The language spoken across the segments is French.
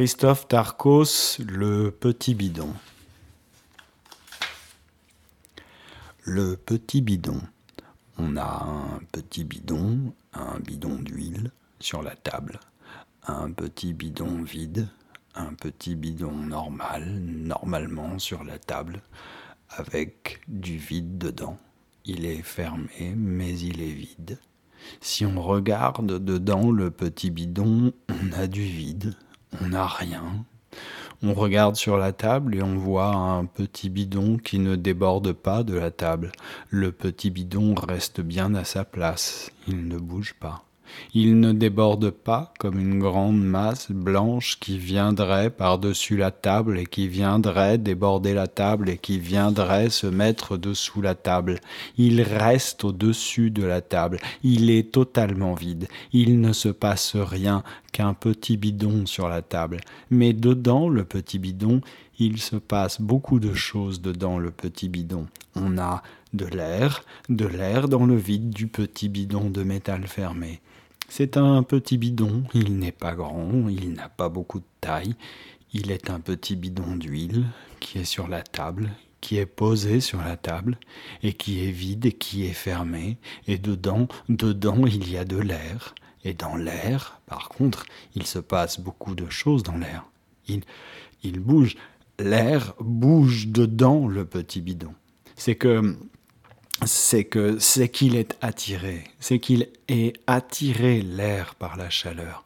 Christophe Tarkos, le petit bidon. Le petit bidon. On a un petit bidon, un bidon d'huile sur la table, un petit bidon vide, un petit bidon normal, normalement sur la table, avec du vide dedans. Il est fermé, mais il est vide. Si on regarde dedans le petit bidon, on a du vide, on n'a rien. On regarde sur la table et on voit un petit bidon qui ne déborde pas de la table. Le petit bidon reste bien à sa place, il ne bouge pas. Il ne déborde pas comme une grande masse blanche qui viendrait par-dessus la table et qui viendrait déborder la table et qui viendrait se mettre dessous la table. Il reste au-dessus de la table. Il est totalement vide. Il ne se passe rien qu'un petit bidon sur la table. Mais dedans le petit bidon, il se passe beaucoup de choses dedans le petit bidon. On a de l'air, de l'air dans le vide du petit bidon de métal fermé. C'est un petit bidon, il n'est pas grand, il n'a pas beaucoup de taille, il est un petit bidon d'huile qui est sur la table, qui est posé sur la table, et qui est vide et qui est fermé, et dedans, dedans il y a de l'air, et dans l'air, par contre, il se passe beaucoup de choses dans l'air. Il, il bouge, l'air bouge dedans le petit bidon. C'est que c'est que c'est qu'il est attiré, c'est qu'il est attiré l'air par la chaleur.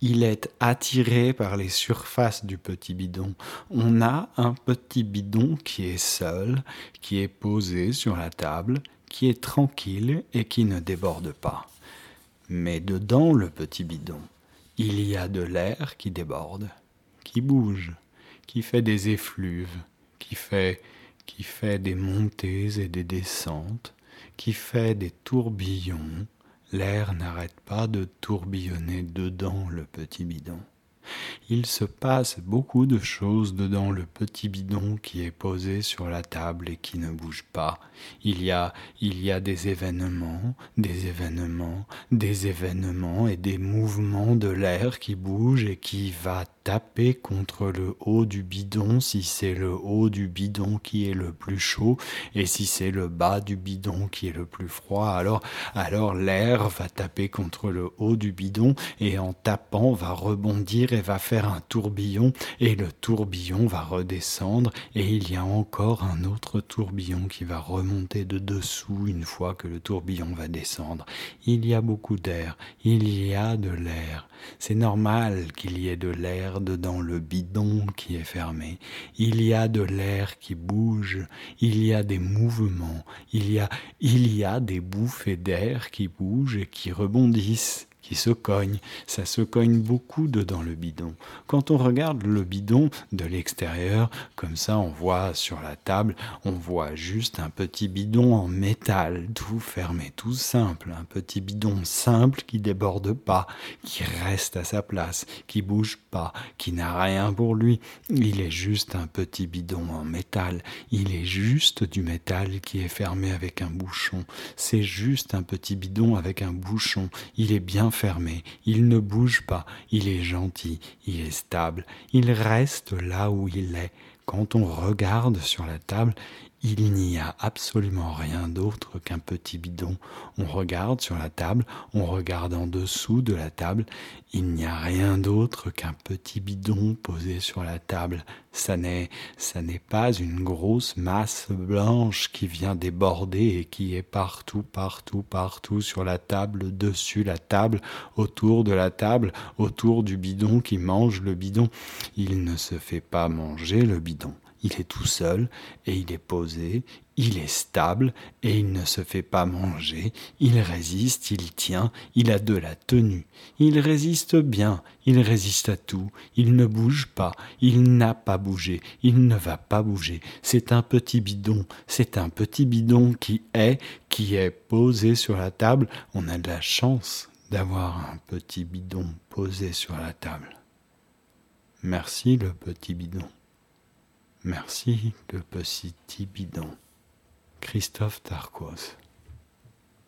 Il est attiré par les surfaces du petit bidon. On a un petit bidon qui est seul, qui est posé sur la table, qui est tranquille et qui ne déborde pas. Mais dedans le petit bidon, il y a de l'air qui déborde, qui bouge, qui fait des effluves, qui fait qui fait des montées et des descentes, qui fait des tourbillons. L'air n'arrête pas de tourbillonner dedans le petit bidon. Il se passe beaucoup de choses dedans le petit bidon qui est posé sur la table et qui ne bouge pas. Il y a, il y a des événements, des événements, des événements et des mouvements de l'air qui bouge et qui va taper contre le haut du bidon si c'est le haut du bidon qui est le plus chaud et si c'est le bas du bidon qui est le plus froid alors alors l'air va taper contre le haut du bidon et en tapant va rebondir et va faire un tourbillon et le tourbillon va redescendre et il y a encore un autre tourbillon qui va remonter de dessous une fois que le tourbillon va descendre. Il y a beaucoup d'air, il y a de l'air. C'est normal qu'il y ait de l'air dedans le bidon qui est fermé. Il y a de l'air qui bouge, il y a des mouvements, il y a, il y a des bouffées d'air qui bougent et qui rebondissent qui se cogne. Ça se cogne beaucoup dedans le bidon. Quand on regarde le bidon de l'extérieur, comme ça on voit sur la table, on voit juste un petit bidon en métal, tout fermé, tout simple. Un petit bidon simple qui déborde pas, qui reste à sa place, qui bouge pas, qui n'a rien pour lui. Il est juste un petit bidon en métal. Il est juste du métal qui est fermé avec un bouchon. C'est juste un petit bidon avec un bouchon. Il est bien il ne bouge pas, il est gentil, il est stable, il reste là où il est. Quand on regarde sur la table, il n'y a absolument rien d'autre qu'un petit bidon. On regarde sur la table, on regarde en dessous de la table, il n'y a rien d'autre qu'un petit bidon posé sur la table. Ça n'est, ça n'est pas une grosse masse blanche qui vient déborder et qui est partout, partout, partout sur la table, dessus la table, autour de la table, autour du bidon qui mange le bidon. Il ne se fait pas manger le bidon il est tout seul et il est posé, il est stable et il ne se fait pas manger, il résiste, il tient, il a de la tenue, il résiste bien, il résiste à tout, il ne bouge pas, il n'a pas bougé, il ne va pas bouger, c'est un petit bidon, c'est un petit bidon qui est, qui est posé sur la table, on a de la chance d'avoir un petit bidon posé sur la table. Merci le petit bidon. Merci le petit bidon? Christophe Tarquos.